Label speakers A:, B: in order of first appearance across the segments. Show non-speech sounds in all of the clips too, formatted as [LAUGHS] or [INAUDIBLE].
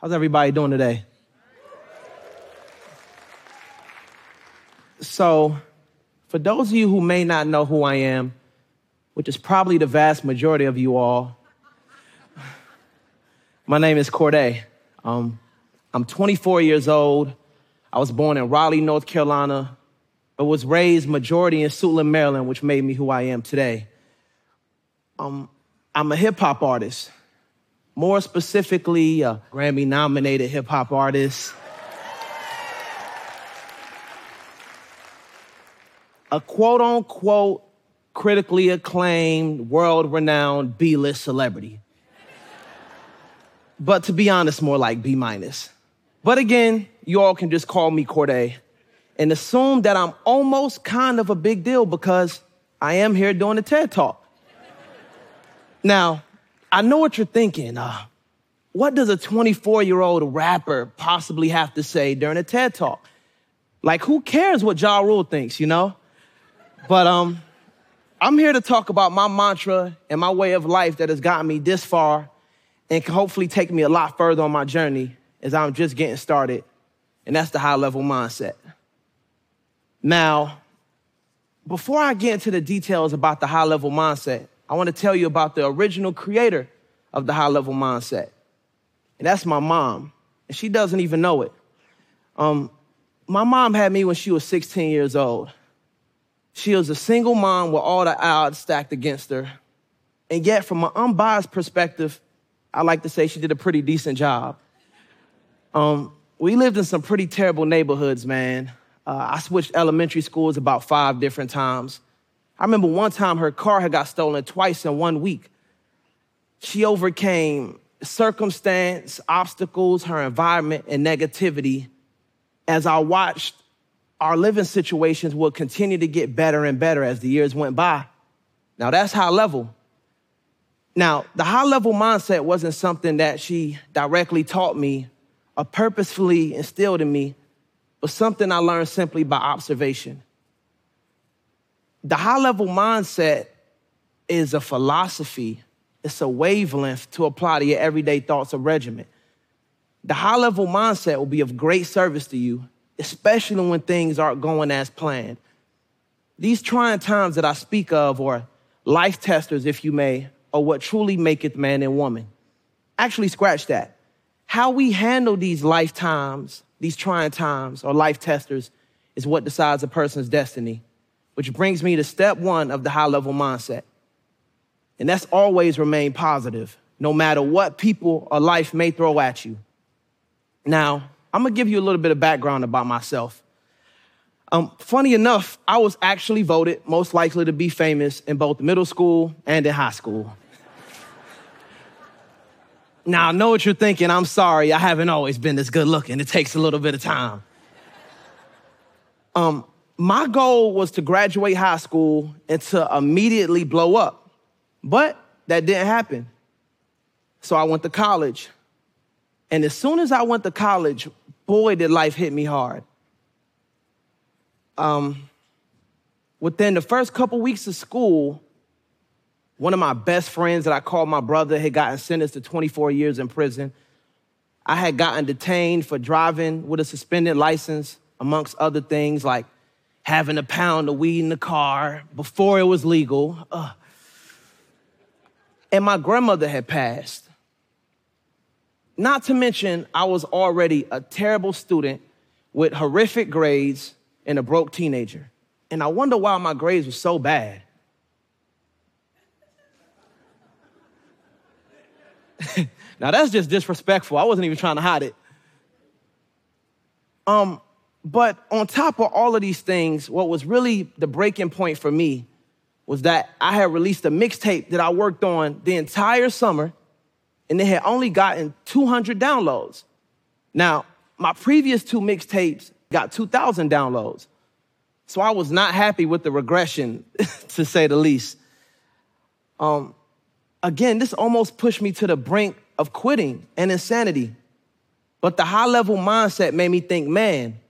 A: How's everybody doing today? So, for those of you who may not know who I am, which is probably the vast majority of you all, my name is Cordae. Um, I'm 24 years old. I was born in Raleigh, North Carolina, but was raised majority in Suitland, Maryland, which made me who I am today. Um, I'm a hip hop artist more specifically, a Grammy nominated hip hop artist. a quote unquote critically acclaimed, world renowned B list celebrity. but to be honest, more like B minus. But again, you all can just call me Cordae and assume that I'm almost kind of a big deal because I am here doing a TED Talk. Now, I know what you're thinking. Uh, what does a 24 year old rapper possibly have to say during a TED talk? Like, who cares what Ja Rule thinks, you know? But um, I'm here to talk about my mantra and my way of life that has gotten me this far and can hopefully take me a lot further on my journey as I'm just getting started. And that's the high level mindset. Now, before I get into the details about the high level mindset, I want to tell you about the original creator of the high level mindset. And that's my mom. And she doesn't even know it. Um, my mom had me when she was 16 years old. She was a single mom with all the odds stacked against her. And yet, from an unbiased perspective, I like to say she did a pretty decent job. Um, we lived in some pretty terrible neighborhoods, man. Uh, I switched elementary schools about five different times. I remember one time her car had got stolen twice in one week. She overcame circumstance, obstacles, her environment, and negativity as I watched our living situations would continue to get better and better as the years went by. Now, that's high level. Now, the high level mindset wasn't something that she directly taught me or purposefully instilled in me, but something I learned simply by observation. The high level mindset is a philosophy, it's a wavelength to apply to your everyday thoughts or regimen. The high level mindset will be of great service to you, especially when things aren't going as planned. These trying times that I speak of, or life testers, if you may, are what truly maketh man and woman. Actually, scratch that. How we handle these lifetimes, these trying times, or life testers, is what decides a person's destiny. Which brings me to step one of the high level mindset. And that's always remain positive, no matter what people or life may throw at you. Now, I'm gonna give you a little bit of background about myself. Um, funny enough, I was actually voted most likely to be famous in both middle school and in high school. now, I know what you're thinking. I'm sorry, I haven't always been this good looking. It takes a little bit of time. Um, my goal was to graduate high school and to immediately blow up. But that didn't happen. So I went to college. And as soon as I went to college, boy, did life hit me hard. Um, within the first couple weeks of school, one of my best friends that I called my brother had gotten sentenced to 24 years in prison. I had gotten detained for driving with a suspended license, amongst other things like having a pound of weed in the car before it was legal. Ugh. And my grandmother had passed. Not to mention, I was already a terrible student with horrific grades and a broke teenager. And I wonder why my grades were so bad. [LAUGHS] now that's just disrespectful. I wasn't even trying to hide it. Um, but on top of all of these things, what was really the breaking point for me was that I had released a mixtape that I worked on the entire summer, and it had only gotten 200 downloads. Now, my previous two mixtapes got 2,000 downloads. So I was not happy with the regression, [LAUGHS] to say the least. Um, again, this almost pushed me to the brink of quitting and insanity. But the high level mindset made me think, man,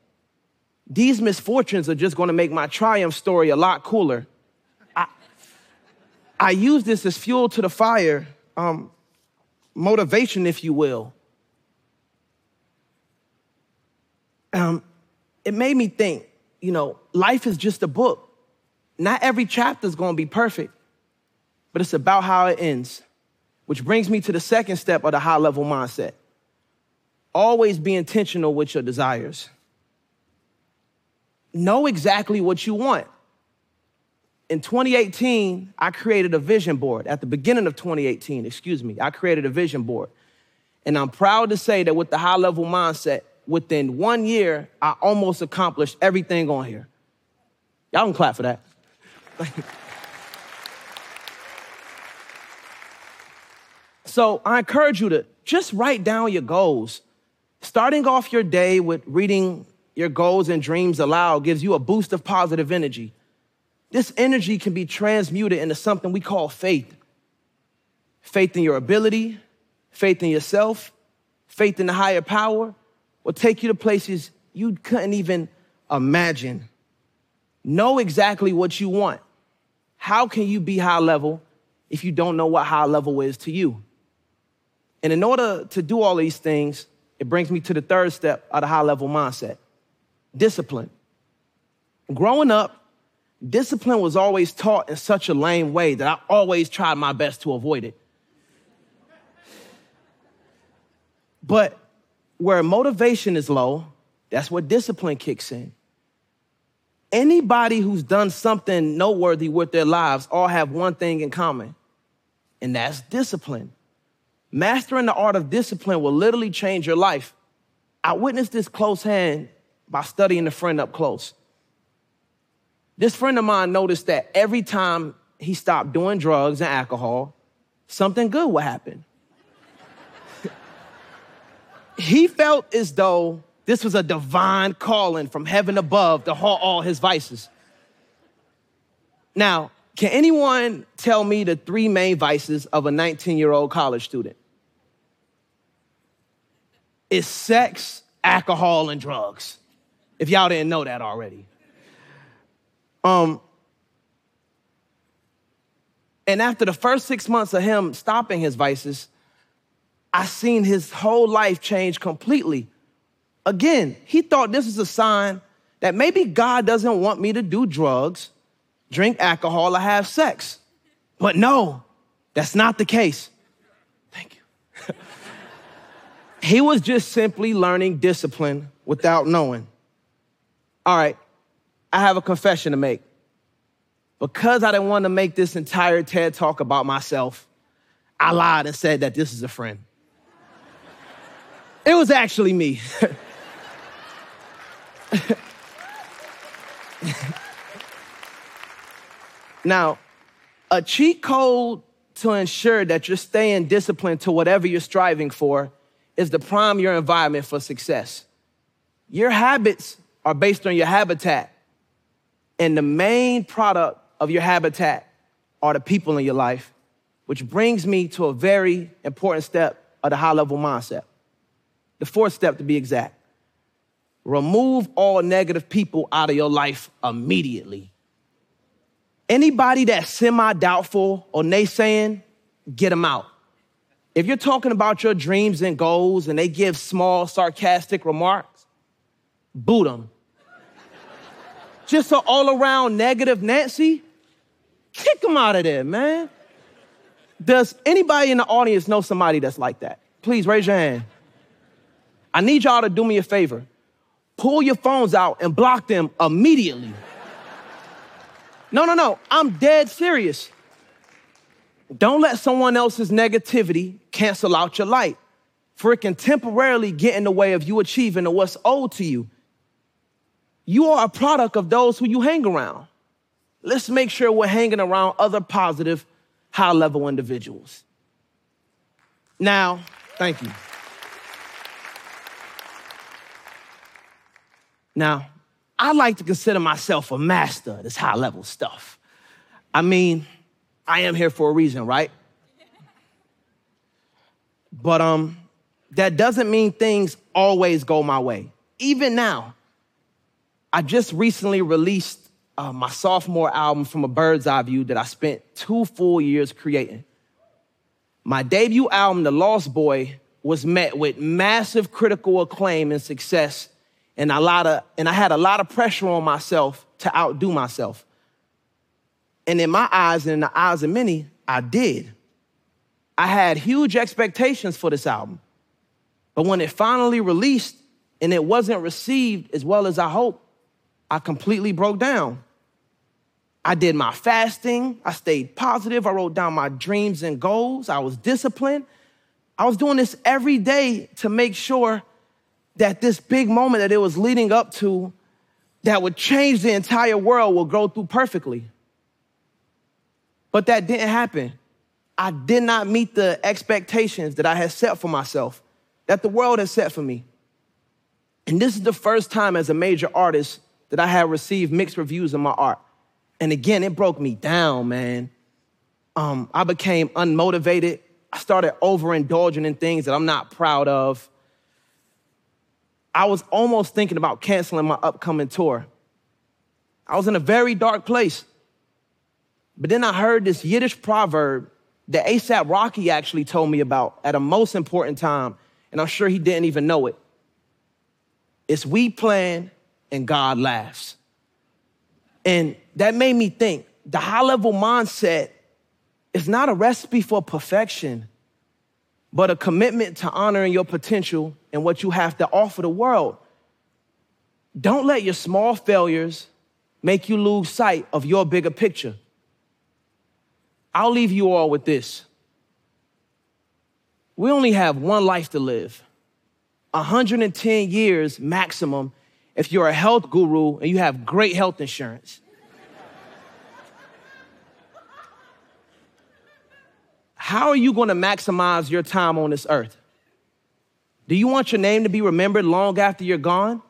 A: these misfortunes are just going to make my triumph story a lot cooler. I, I use this as fuel to the fire, um, motivation, if you will. um, it made me think, you know, life is just a book. Not every chapter is going to be perfect, but it's about how it ends. Which brings me to the second step of the high level mindset. Always be intentional with your desires. Know exactly what you want. In 2018, I created a vision board. At the beginning of 2018, excuse me, I created a vision board. And I'm proud to say that with the high level mindset, within one year, I almost accomplished everything on here. Y'all can clap for that. [LAUGHS] so I encourage you to just write down your goals. Starting off your day with reading your goals and dreams aloud gives you a boost of positive energy. This energy can be transmuted into something we call faith faith in your ability, faith in yourself, faith in the higher power will take you to places you couldn't even imagine. Know exactly what you want. How can you be high level if you don't know what high level is to you? And in order to do all these things, it brings me to the third step of the high level mindset discipline. Growing up, discipline was always taught in such a lame way that I always tried my best to avoid it. But where motivation is low, that's where discipline kicks in. Anybody who's done something noteworthy with their lives all have one thing in common, and that's discipline. Mastering the art of discipline will literally change your life. I witnessed this close hand by studying a friend up close. This friend of mine noticed that every time he stopped doing drugs and alcohol, something good would happen. [LAUGHS] he felt as though this was a divine calling from heaven above to halt all his vices. Now, can anyone tell me the three main vices of a 19 year old college student? It's sex, alcohol, and drugs. If y'all didn't know that already. Um, and after the first six months of him stopping his vices, I seen his whole life change completely. Again, he thought this was a sign that maybe God doesn't want me to do drugs, drink alcohol, or have sex. But no, that's not the case. Thank you. [LAUGHS] he was just simply learning discipline without knowing. All right, I have a confession to make. Because I didn't want to make this entire TED talk about myself, I lied and said that this is a friend. It was actually me. [LAUGHS] now, a cheat code to ensure that you're staying disciplined to whatever you're striving for is to prime your environment for success. Your habits are based on your habitat. And the main product of your habitat are the people in your life, which brings me to a very important step of the high level mindset. The fourth step to be exact remove all negative people out of your life immediately. Anybody that's semi doubtful or naysaying, get them out. If you're talking about your dreams and goals and they give small, sarcastic remarks, boot them. Just an all around negative Nancy, kick them out of there, man. Does anybody in the audience know somebody that's like that? Please raise your hand. I need y'all to do me a favor. Pull your phones out and block them immediately. No, no, no. I'm dead serious. Don't let someone else's negativity cancel out your light, for it can temporarily get in the way of you achieving what's owed to you. You are a product of those who you hang around. Let's make sure we're hanging around other positive, high level individuals. Now, thank you. Now, I like to consider myself a master of this high level stuff. I mean, I am here for a reason, right? But um, that doesn't mean things always go my way. Even now, I just recently released uh, my sophomore album from a bird's eye view that I spent two full years creating. My debut album, The Lost Boy, was met with massive critical acclaim and success and a lot of and I had a lot of pressure on myself to outdo myself. And in my eyes and in the eyes of many, I did. I had huge expectations for this album. But when it finally released and it wasn't received as well as I hoped, I completely broke down. I did my fasting. I stayed positive. I wrote down my dreams and goals. I was disciplined. I was doing this every day to make sure that this big moment that it was leading up to that would change the entire world will go through perfectly. But that didn't happen. I did not meet the expectations that I had set for myself, that the world had set for me. And this is the first time as a major artist that I had received mixed reviews of my art. And again, it broke me down, man. Um, I became unmotivated. I started overindulging in things that I'm not proud of. I was almost thinking about canceling my upcoming tour. I was in a very dark place. But then I heard this Yiddish proverb that ASAP Rocky actually told me about at a most important time, and I'm sure he didn't even know it. It's we plan and God laughs. And that made me think the high level mindset is not a recipe for perfection, but a commitment to honoring your potential and what you have to offer the world. Don't let your small failures make you lose sight of your bigger picture. I'll leave you all with this. We only have one life to live, 110 years maximum if you're a health guru and you have great health insurance. How are you going to maximize your time on this earth? Do you want your name to be remembered long after you're gone?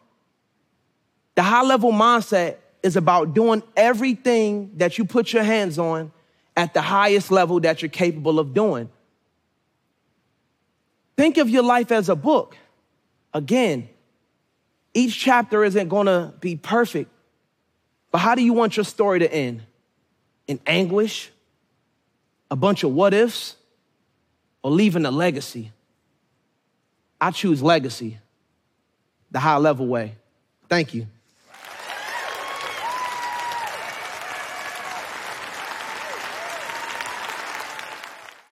A: The high level mindset is about doing everything that you put your hands on at the highest level that you're capable of doing. Think of your life as a book. Again, each chapter isn't gonna be perfect, but how do you want your story to end? In anguish, a bunch of what ifs, or leaving a legacy? I choose legacy, the high level way. Thank you.